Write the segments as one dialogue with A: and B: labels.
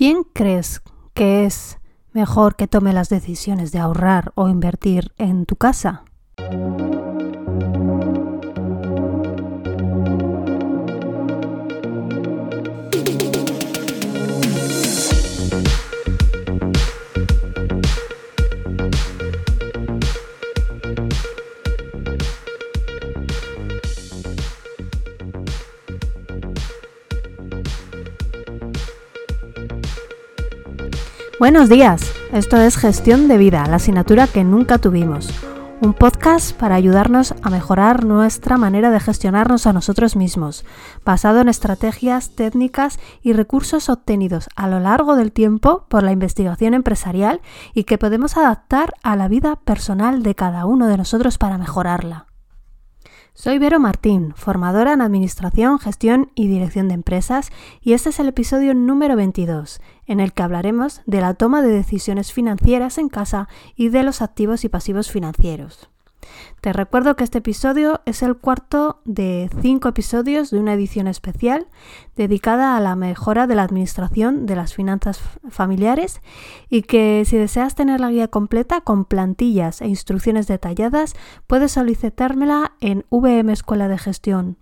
A: ¿Quién crees que es mejor que tome las decisiones de ahorrar o invertir en tu casa? Buenos días, esto es Gestión de Vida, la asignatura que nunca tuvimos. Un podcast para ayudarnos a mejorar nuestra manera de gestionarnos a nosotros mismos, basado en estrategias, técnicas y recursos obtenidos a lo largo del tiempo por la investigación empresarial y que podemos adaptar a la vida personal de cada uno de nosotros para mejorarla. Soy Vero Martín, formadora en Administración, Gestión y Dirección de Empresas y este es el episodio número 22, en el que hablaremos de la toma de decisiones financieras en casa y de los activos y pasivos financieros. Te recuerdo que este episodio es el cuarto de cinco episodios de una edición especial dedicada a la mejora de la administración de las finanzas familiares y que si deseas tener la guía completa con plantillas e instrucciones detalladas puedes solicitármela en vmescueladegestión.com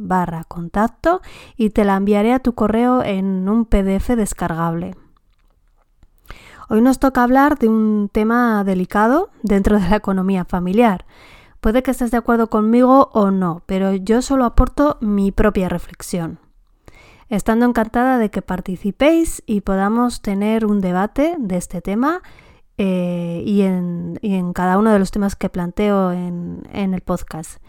A: barra contacto y te la enviaré a tu correo en un PDF descargable. Hoy nos toca hablar de un tema delicado dentro de la economía familiar. Puede que estés de acuerdo conmigo o no, pero yo solo aporto mi propia reflexión. Estando encantada de que participéis y podamos tener un debate de este tema eh, y, en, cada uno de los temas que planteo en, en el podcast.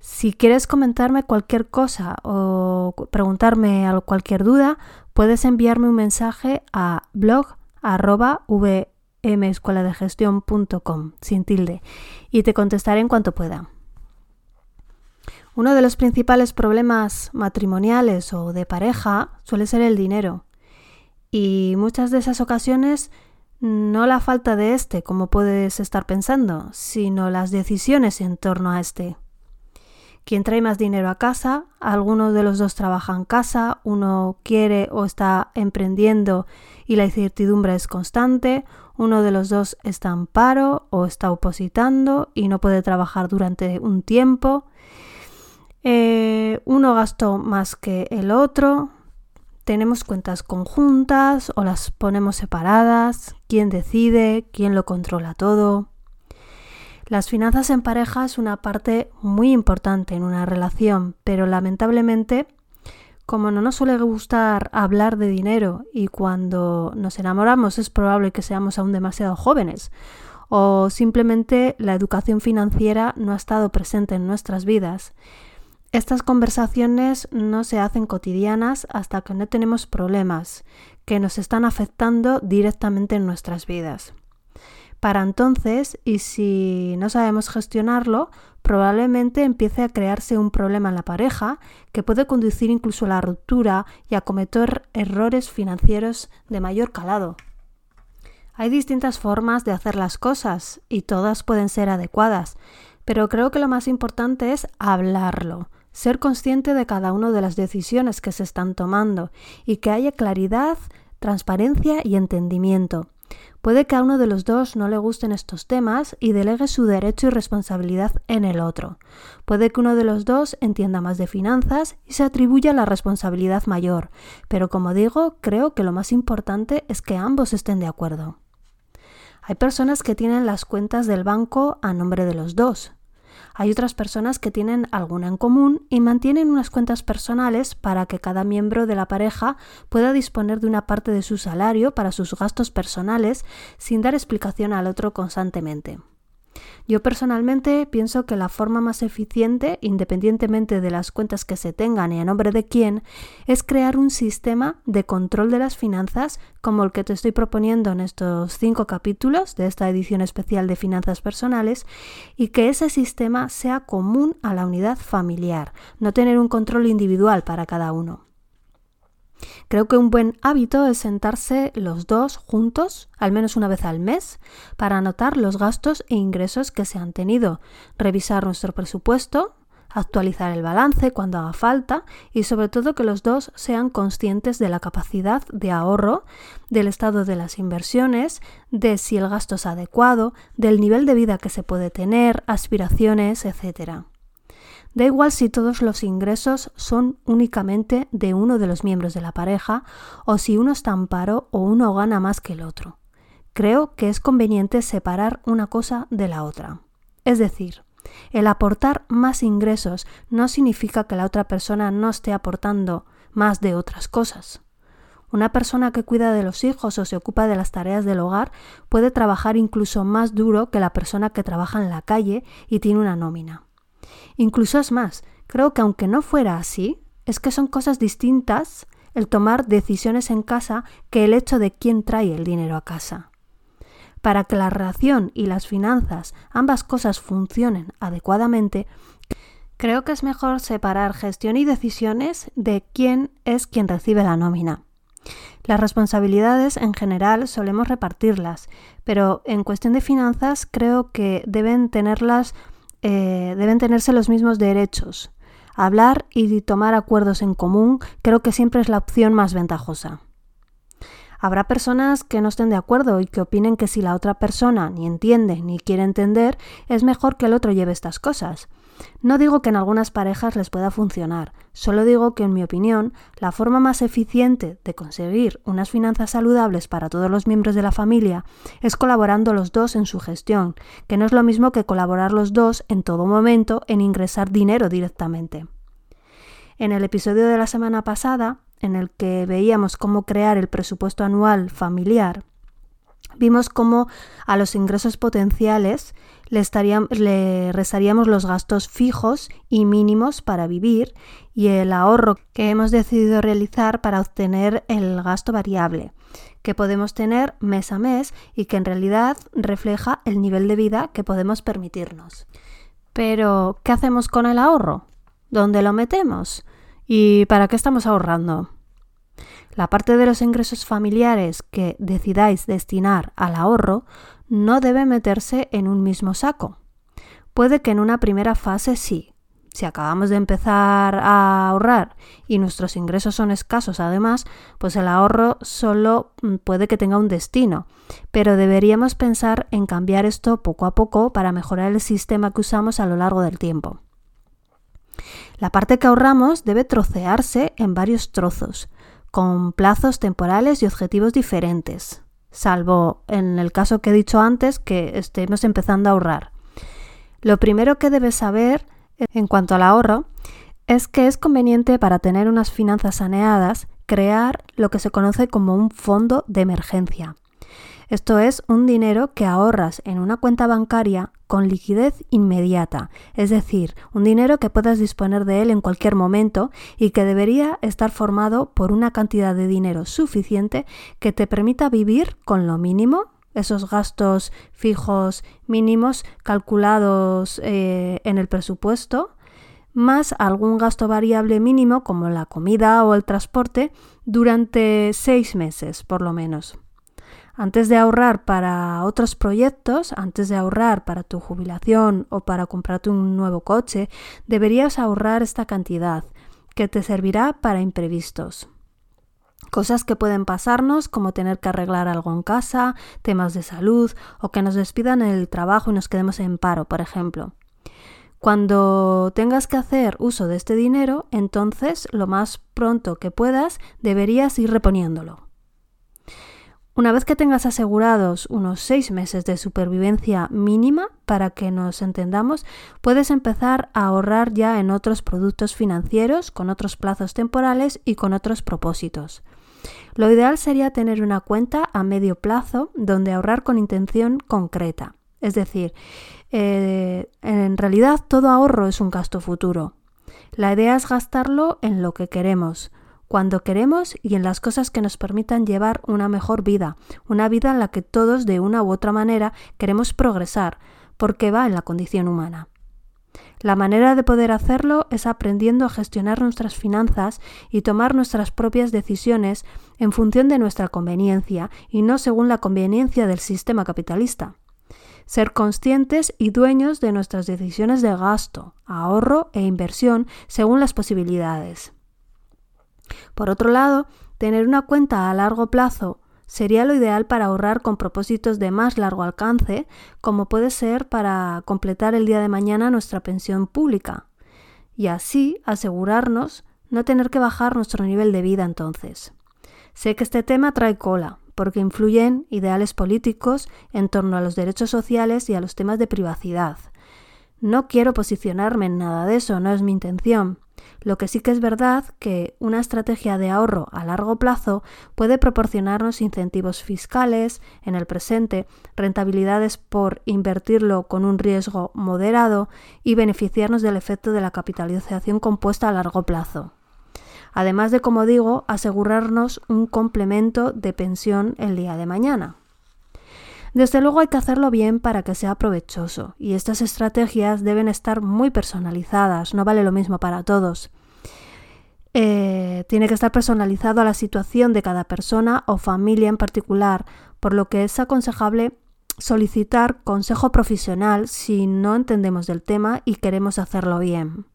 A: Si quieres comentarme cualquier cosa o preguntarme cualquier duda, puedes enviarme un mensaje a blog arroba vmescueladegestión.com, sin tilde, y te contestaré en cuanto pueda. Uno de los principales problemas matrimoniales o de pareja suele ser el dinero. Y muchas de esas ocasiones no la falta de este, como puedes estar pensando, sino las decisiones en torno a este. Quien trae más dinero a casa, alguno de los dos trabaja en casa, uno quiere o está emprendiendo y la incertidumbre es constante, uno de los dos está en paro o está opositando y no puede trabajar durante un tiempo, eh, uno gastó más que el otro, tenemos cuentas conjuntas o las ponemos separadas, quién decide, quién lo controla todo. Las finanzas en pareja es una parte muy importante en una relación, pero lamentablemente, como no nos suele gustar hablar de dinero y cuando nos enamoramos es probable que seamos aún demasiado jóvenes, o simplemente la educación financiera no ha estado presente en nuestras vidas, estas conversaciones no se hacen cotidianas hasta que no tenemos problemas que nos están afectando directamente en nuestras vidas para entonces, y si no sabemos gestionarlo, probablemente empiece a crearse un problema en la pareja que puede conducir incluso a la ruptura y a cometer errores financieros de mayor calado. Hay distintas formas de hacer las cosas y todas pueden ser adecuadas, pero creo que lo más importante es hablarlo, ser consciente de cada una de las decisiones que se están tomando y que haya claridad, transparencia y entendimiento. Puede que a uno de los dos no le gusten estos temas y delegue su derecho y responsabilidad en el otro. Puede que uno de los dos entienda más de finanzas y se atribuya la responsabilidad mayor, pero como digo, creo que lo más importante es que ambos estén de acuerdo. Hay personas que tienen las cuentas del banco a nombre de los dos, hay otras personas que tienen alguna en común y mantienen unas cuentas personales para que cada miembro de la pareja pueda disponer de una parte de su salario para sus gastos personales sin dar explicación al otro constantemente. Yo personalmente pienso que la forma más eficiente, independientemente de las cuentas que se tengan y a nombre de quién, es crear un sistema de control de las finanzas como el que te estoy proponiendo en estos cinco capítulos de esta edición especial de finanzas personales y que ese sistema sea común a la unidad familiar, no tener un control individual para cada uno. Creo que un buen hábito es sentarse los dos juntos, al menos una vez al mes, para anotar los gastos e ingresos que se han tenido, revisar nuestro presupuesto, actualizar el balance cuando haga falta y sobre todo que los dos sean conscientes de la capacidad de ahorro, del estado de las inversiones, de si el gasto es adecuado, del nivel de vida que se puede tener, aspiraciones, etc. Da igual si todos los ingresos son únicamente de uno de los miembros de la pareja o si uno está en paro o uno gana más que el otro. Creo que es conveniente separar una cosa de la otra. Es decir, el aportar más ingresos no significa que la otra persona no esté aportando más de otras cosas. Una persona que cuida de los hijos o se ocupa de las tareas del hogar puede trabajar incluso más duro que la persona que trabaja en la calle y tiene una nómina. Incluso es más, creo que aunque no fuera así, es que son cosas distintas el tomar decisiones en casa que el hecho de quién trae el dinero a casa. Para que la relación y las finanzas, ambas cosas funcionen adecuadamente, creo que es mejor separar gestión y decisiones de quién es quien recibe la nómina. Las responsabilidades en general solemos repartirlas, pero en cuestión de finanzas creo que deben tenerlas, eh, deben tenerse los mismos derechos. Hablar y tomar acuerdos en común creo que siempre es la opción más ventajosa. Habrá personas que no estén de acuerdo y que opinen que si la otra persona ni entiende ni quiere entender, es mejor que el otro lleve estas cosas. No digo que en algunas parejas les pueda funcionar, solo digo que en mi opinión la forma más eficiente de conseguir unas finanzas saludables para todos los miembros de la familia es colaborando los dos en su gestión, que no es lo mismo que colaborar los dos en todo momento en ingresar dinero directamente. En el episodio de la semana pasada en el que veíamos cómo crear el presupuesto anual familiar, vimos cómo a los ingresos potenciales le, le, restaríamos los gastos fijos y mínimos para vivir y el ahorro que hemos decidido realizar para obtener el gasto variable que podemos tener mes a mes y que en realidad refleja el nivel de vida que podemos permitirnos. Pero, ¿qué hacemos con el ahorro? ¿Dónde lo metemos? ¿Y para qué estamos ahorrando? La parte de los ingresos familiares que decidáis destinar al ahorro no debe meterse en un mismo saco. Puede que en una primera fase sí. Si acabamos de empezar a ahorrar y nuestros ingresos son escasos además, pues el ahorro solo mm, puede que tenga un destino. Pero deberíamos pensar en cambiar esto poco a poco para mejorar el sistema que usamos a lo largo del tiempo. La parte que ahorramos debe trocearse en varios trozos, con plazos temporales y objetivos diferentes, salvo en el caso que he dicho antes que estemos empezando a ahorrar. Lo primero que debes saber en cuanto al ahorro es que es conveniente para tener unas finanzas saneadas crear lo que se conoce como un fondo de emergencia. Esto es un dinero que ahorras en una cuenta bancaria con liquidez inmediata, es decir, un dinero que puedas disponer de él en cualquier momento y que debería estar formado por una cantidad de dinero suficiente que te permita vivir con lo mínimo, esos gastos fijos mínimos calculados eh, en el presupuesto, más algún gasto variable mínimo como la comida o el transporte durante seis meses por lo menos. Antes de ahorrar para otros proyectos, antes de ahorrar para tu jubilación o para comprarte un nuevo coche, deberías ahorrar esta cantidad, que te servirá para imprevistos. Cosas que pueden pasarnos como tener que arreglar algo en casa, temas de salud o que nos despidan el trabajo y nos quedemos en paro, por ejemplo. Cuando tengas que hacer uso de este dinero, entonces lo más pronto que puedas deberías ir reponiéndolo. Una vez que tengas asegurados unos seis meses de supervivencia mínima, para que nos entendamos, puedes empezar a ahorrar ya en otros productos financieros, con otros plazos temporales y con otros propósitos. Lo ideal sería tener una cuenta a medio plazo donde ahorrar con intención concreta. Es decir, eh, en realidad todo ahorro es un gasto futuro. La idea es gastarlo en lo que queremos, cuando queremos y en las cosas que nos permitan llevar una mejor vida, una vida en la que todos de una u otra manera queremos progresar, porque va en la condición humana. La manera de poder hacerlo es aprendiendo a gestionar nuestras finanzas y tomar nuestras propias decisiones en función de nuestra conveniencia y no según la conveniencia del sistema capitalista. ser conscientes y dueños de nuestras decisiones de gasto, ahorro e inversión según las posibilidades. Por otro lado, tener una cuenta a largo plazo sería lo ideal para ahorrar con propósitos de más largo alcance, como puede ser para completar el día de mañana nuestra pensión pública, y así asegurarnos no tener que bajar nuestro nivel de vida entonces. Sé que este tema trae cola, porque influyen ideales políticos en torno a los derechos sociales y a los temas de privacidad. No quiero posicionarme en nada de eso, no es mi intención. Lo que sí que es verdad que una estrategia de ahorro a largo plazo puede proporcionarnos incentivos fiscales en el presente, rentabilidades por invertirlo con un riesgo moderado y beneficiarnos del efecto de la capitalización compuesta a largo plazo además de, como digo, asegurarnos un complemento de pensión el día de mañana. Desde luego hay que hacerlo bien para que sea provechoso y estas estrategias deben estar muy personalizadas, no vale lo mismo para todos. Eh, tiene que estar personalizado a la situación de cada persona o familia en particular, por lo que es aconsejable solicitar consejo profesional si no entendemos del tema y queremos hacerlo bien.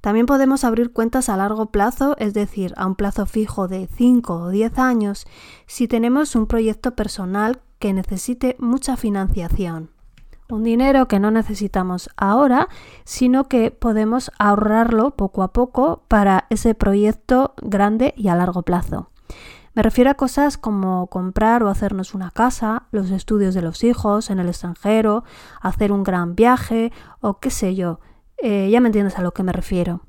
A: También podemos abrir cuentas a largo plazo, es decir, a un plazo fijo de 5 o 10 años, si tenemos un proyecto personal que necesite mucha financiación. Un dinero que no necesitamos ahora, sino que podemos ahorrarlo poco a poco para ese proyecto grande y a largo plazo. Me refiero a cosas como comprar o hacernos una casa, los estudios de los hijos en el extranjero, hacer un gran viaje o qué sé yo, eh, ya me entiendes a lo que me refiero.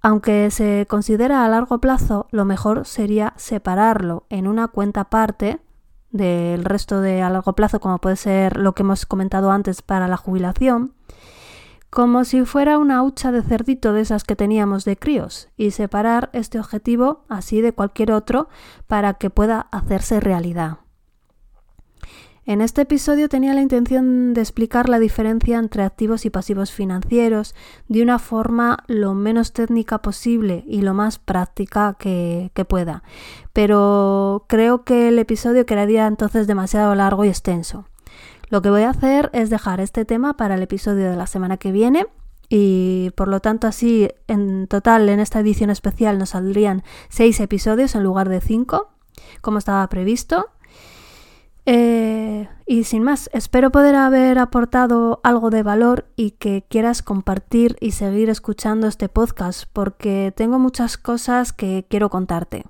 A: Aunque se considera a largo plazo, lo mejor sería separarlo en una cuenta aparte del resto de a largo plazo, como puede ser lo que hemos comentado antes para la jubilación, como si fuera una hucha de cerdito de esas que teníamos de críos, y separar este objetivo así de cualquier otro para que pueda hacerse realidad. En este episodio tenía la intención de explicar la diferencia entre activos y pasivos financieros de una forma lo menos técnica posible y lo más práctica que, pueda, pero creo que el episodio quedaría entonces demasiado largo y extenso. Lo que voy a hacer es dejar este tema para el episodio de la semana que viene y por lo tanto así en total en esta edición especial nos saldrían seis episodios en lugar de cinco, como estaba previsto. Eh, y sin más, espero poder haber aportado algo de valor y que quieras compartir y seguir escuchando este podcast porque tengo muchas cosas que quiero contarte.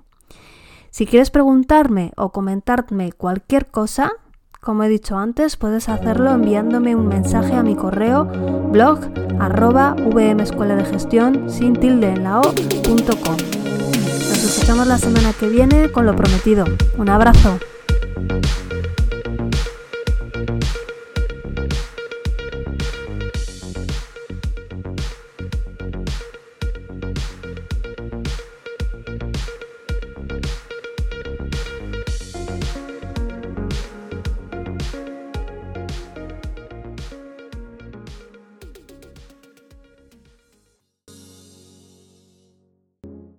A: Si quieres preguntarme o comentarme cualquier cosa, como he dicho antes, puedes hacerlo enviándome un mensaje a mi correo blog arroba vmescuela de gestión sin tilde en la o, punto com. Nos escuchamos la semana que viene con lo prometido. Un abrazo.